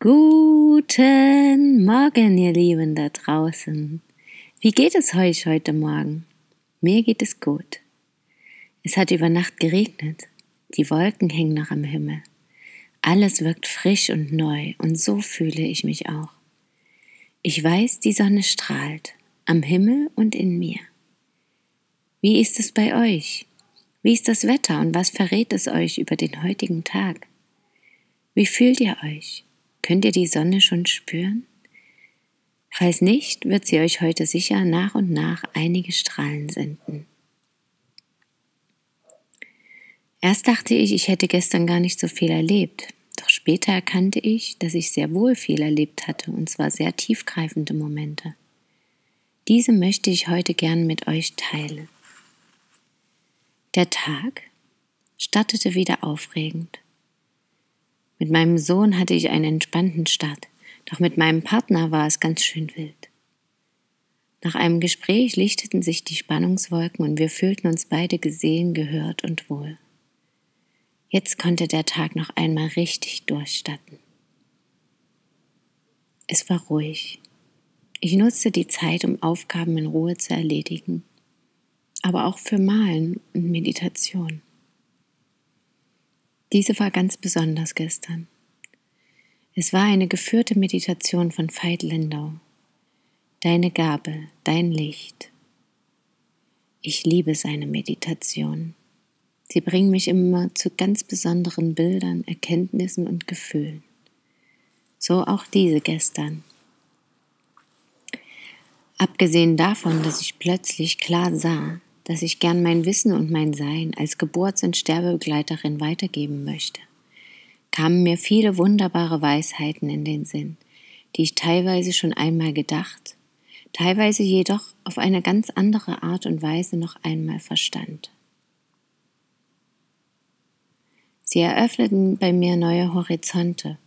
Guten Morgen, ihr Lieben da draußen. Wie geht es euch heute Morgen? Mir geht es gut. Es hat über Nacht geregnet. Die Wolken hängen noch am Himmel. Alles wirkt frisch und neu und so fühle ich mich auch. Ich weiß, die Sonne strahlt am Himmel und in mir. Wie ist es bei euch? Wie ist das Wetter und was verrät es euch über den heutigen Tag? Wie fühlt ihr euch? Könnt ihr die Sonne schon spüren? Falls nicht, wird sie euch heute sicher nach und nach einige Strahlen senden. Erst dachte ich, ich hätte gestern gar nicht so viel erlebt, doch später erkannte ich, dass ich sehr wohl viel erlebt hatte, und zwar sehr tiefgreifende Momente. Diese möchte ich heute gern mit euch teilen. Der Tag startete wieder aufregend. Mit meinem Sohn hatte ich einen entspannten Start, doch mit meinem Partner war es ganz schön wild. Nach einem Gespräch lichteten sich die Spannungswolken und wir fühlten uns beide gesehen, gehört und wohl. Jetzt konnte der Tag noch einmal richtig durchstatten. Es war ruhig, ich nutzte die Zeit, um Aufgaben in Ruhe zu erledigen, aber auch für Malen und Meditation. Diese war ganz besonders gestern. Es war eine geführte Meditation von Veit Lindau. Deine Gabe, dein Licht. Ich liebe seine Meditation. Sie bringen mich immer zu ganz besonderen Bildern, Erkenntnissen und Gefühlen. So auch diese gestern. Abgesehen davon, dass ich plötzlich klar sah, dass ich gern mein Wissen und mein Sein als Geburts- und Sterbebegleiterin weitergeben möchte, kamen mir viele wunderbare Weisheiten in den Sinn, die ich teilweise schon einmal gedacht, teilweise jedoch auf eine ganz andere Art und Weise noch einmal verstand. Sie eröffneten bei mir neue Horizonte,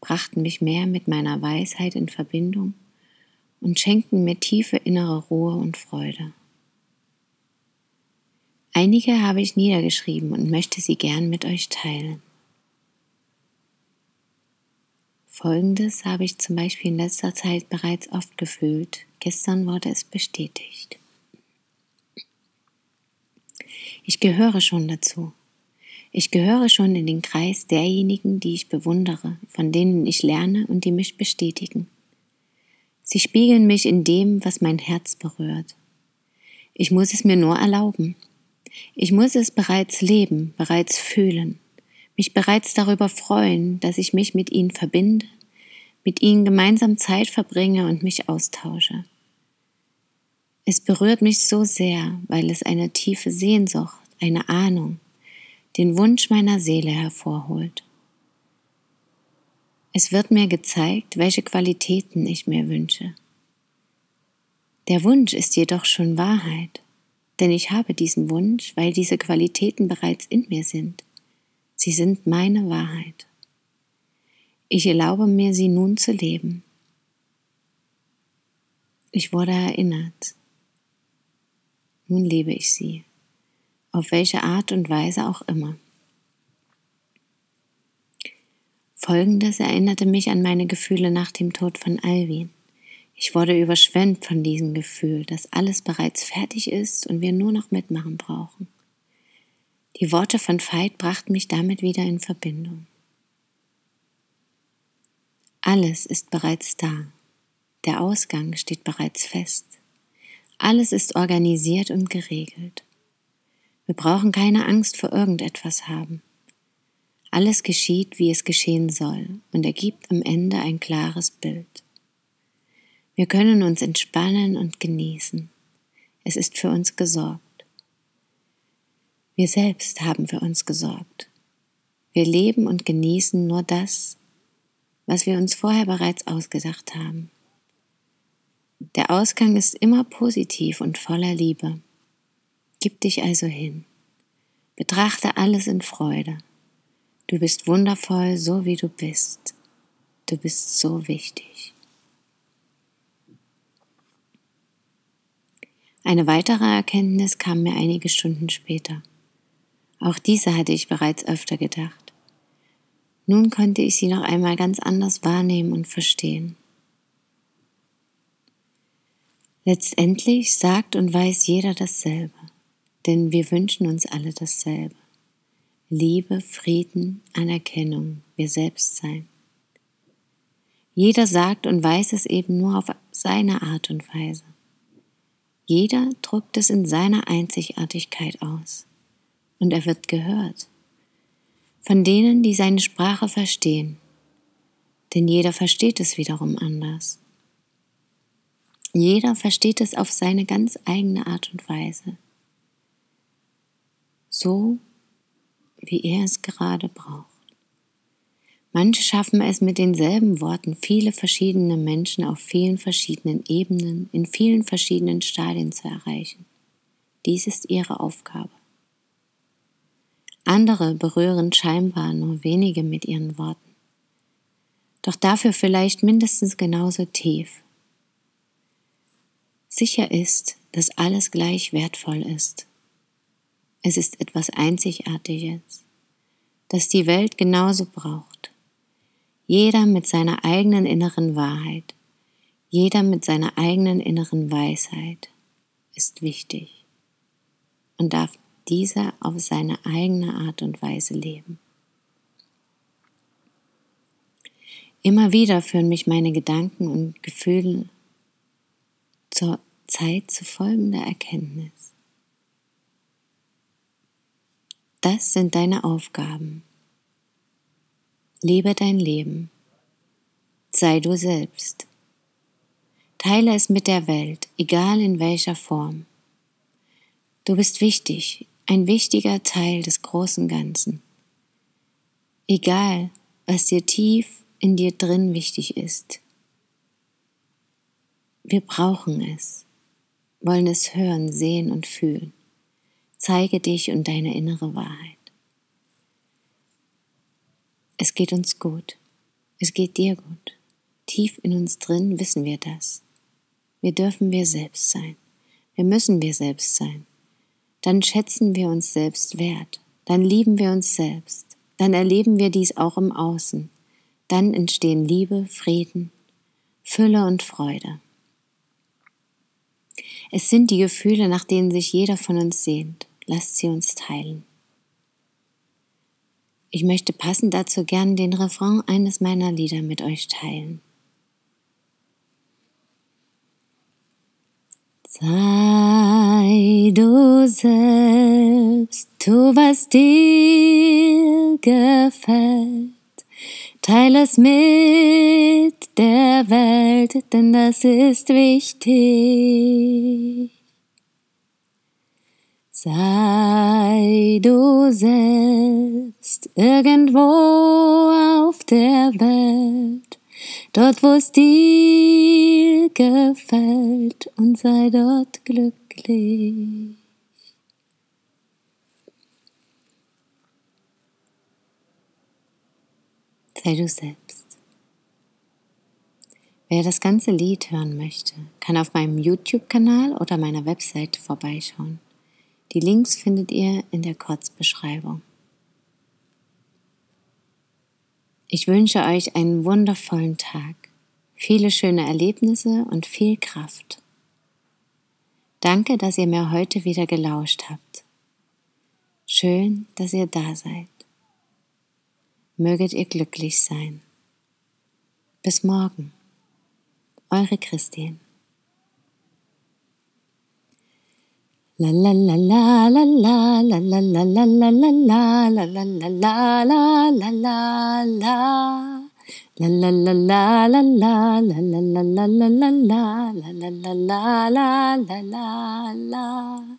brachten mich mehr mit meiner Weisheit in Verbindung und schenkten mir tiefe innere Ruhe und Freude. Einige habe ich niedergeschrieben und möchte sie gern mit euch teilen. Folgendes habe ich zum Beispiel in letzter Zeit bereits oft gefühlt, gestern wurde es bestätigt. Ich gehöre schon dazu. Ich gehöre schon in den Kreis derjenigen, die ich bewundere, von denen ich lerne und die mich bestätigen. Sie spiegeln mich in dem, was mein Herz berührt. Ich muss es mir nur erlauben. Ich muss es bereits leben, bereits fühlen, mich bereits darüber freuen, dass ich mich mit ihnen verbinde, mit ihnen gemeinsam Zeit verbringe und mich austausche. Es berührt mich so sehr, weil es eine tiefe Sehnsucht, eine Ahnung, den Wunsch meiner Seele hervorholt. Es wird mir gezeigt, welche Qualitäten ich mir wünsche. Der Wunsch ist jedoch schon Wahrheit, denn ich habe diesen Wunsch, weil diese Qualitäten bereits in mir sind. Sie sind meine Wahrheit. Ich erlaube mir, sie nun zu leben. Ich wurde erinnert. Nun lebe ich sie, auf welche Art und Weise auch immer. Folgendes erinnerte mich an meine Gefühle nach dem Tod von Alvin. Ich wurde überschwemmt von diesem Gefühl, dass alles bereits fertig ist und wir nur noch mitmachen brauchen. Die Worte von Veit brachten mich damit wieder in Verbindung. Alles ist bereits da. Der Ausgang steht bereits fest. Alles ist organisiert und geregelt. Wir brauchen keine Angst vor irgendetwas haben. Alles geschieht, wie es geschehen soll und ergibt am Ende ein klares Bild. Wir können uns entspannen und genießen. Es ist für uns gesorgt. Wir selbst haben für uns gesorgt. Wir leben und genießen nur das, was wir uns vorher bereits ausgedacht haben. Der Ausgang ist immer positiv und voller Liebe. Gib dich also hin. Betrachte alles in Freude. Du bist wundervoll, so wie du bist. Du bist so wichtig. Eine weitere Erkenntnis kam mir einige Stunden später. Auch diese hatte ich bereits öfter gedacht. Nun konnte ich sie noch einmal ganz anders wahrnehmen und verstehen. Letztendlich sagt und weiß jeder dasselbe, denn wir wünschen uns alle dasselbe. Liebe, Frieden, Anerkennung, wir selbst sein. Jeder sagt und weiß es eben nur auf seine Art und Weise. Jeder drückt es in seiner Einzigartigkeit aus und er wird gehört von denen, die seine Sprache verstehen, denn jeder versteht es wiederum anders. Jeder versteht es auf seine ganz eigene Art und Weise, so wie er es gerade braucht. Manche schaffen es mit denselben Worten, viele verschiedene Menschen auf vielen verschiedenen Ebenen, in vielen verschiedenen Stadien zu erreichen. Dies ist ihre Aufgabe. Andere berühren scheinbar nur wenige mit ihren Worten, doch dafür vielleicht mindestens genauso tief Sicher ist, dass alles gleich wertvoll ist. Es ist etwas Einzigartiges, das die Welt genauso braucht. Jeder mit seiner eigenen inneren Wahrheit, jeder mit seiner eigenen inneren Weisheit ist wichtig und darf dieser auf seine eigene Art und Weise leben. Immer wieder führen mich meine Gedanken und Gefühle zur Zeit zu folgender Erkenntnis. Das sind deine Aufgaben. Lebe dein Leben. Sei du selbst. Teile es mit der Welt, egal in welcher Form. Du bist wichtig, ein wichtiger Teil des großen Ganzen. Egal, was dir tief in dir drin wichtig ist. Wir brauchen es wollen es hören, sehen und fühlen. Zeige dich und deine innere Wahrheit. Es geht uns gut. Es geht dir gut. Tief in uns drin wissen wir das. Wir dürfen wir selbst sein. Wir müssen wir selbst sein. Dann schätzen wir uns selbst wert. Dann lieben wir uns selbst. Dann erleben wir dies auch im Außen. Dann entstehen Liebe, Frieden, Fülle und Freude. Es sind die Gefühle, nach denen sich jeder von uns sehnt. Lasst sie uns teilen. Ich möchte passend dazu gern den Refrain eines meiner Lieder mit euch teilen. Sei du selbst, tu was dir gefällt. Teile es mit der Welt, denn das ist wichtig. Sei du selbst irgendwo auf der Welt, dort wo es dir gefällt und sei dort glücklich. Sei du selbst. Wer das ganze Lied hören möchte, kann auf meinem YouTube-Kanal oder meiner Webseite vorbeischauen. Die Links findet ihr in der Kurzbeschreibung. Ich wünsche euch einen wundervollen Tag, viele schöne Erlebnisse und viel Kraft. Danke, dass ihr mir heute wieder gelauscht habt. Schön, dass ihr da seid möget ihr glücklich sein. Bis morgen, eure la la la la la la la la la la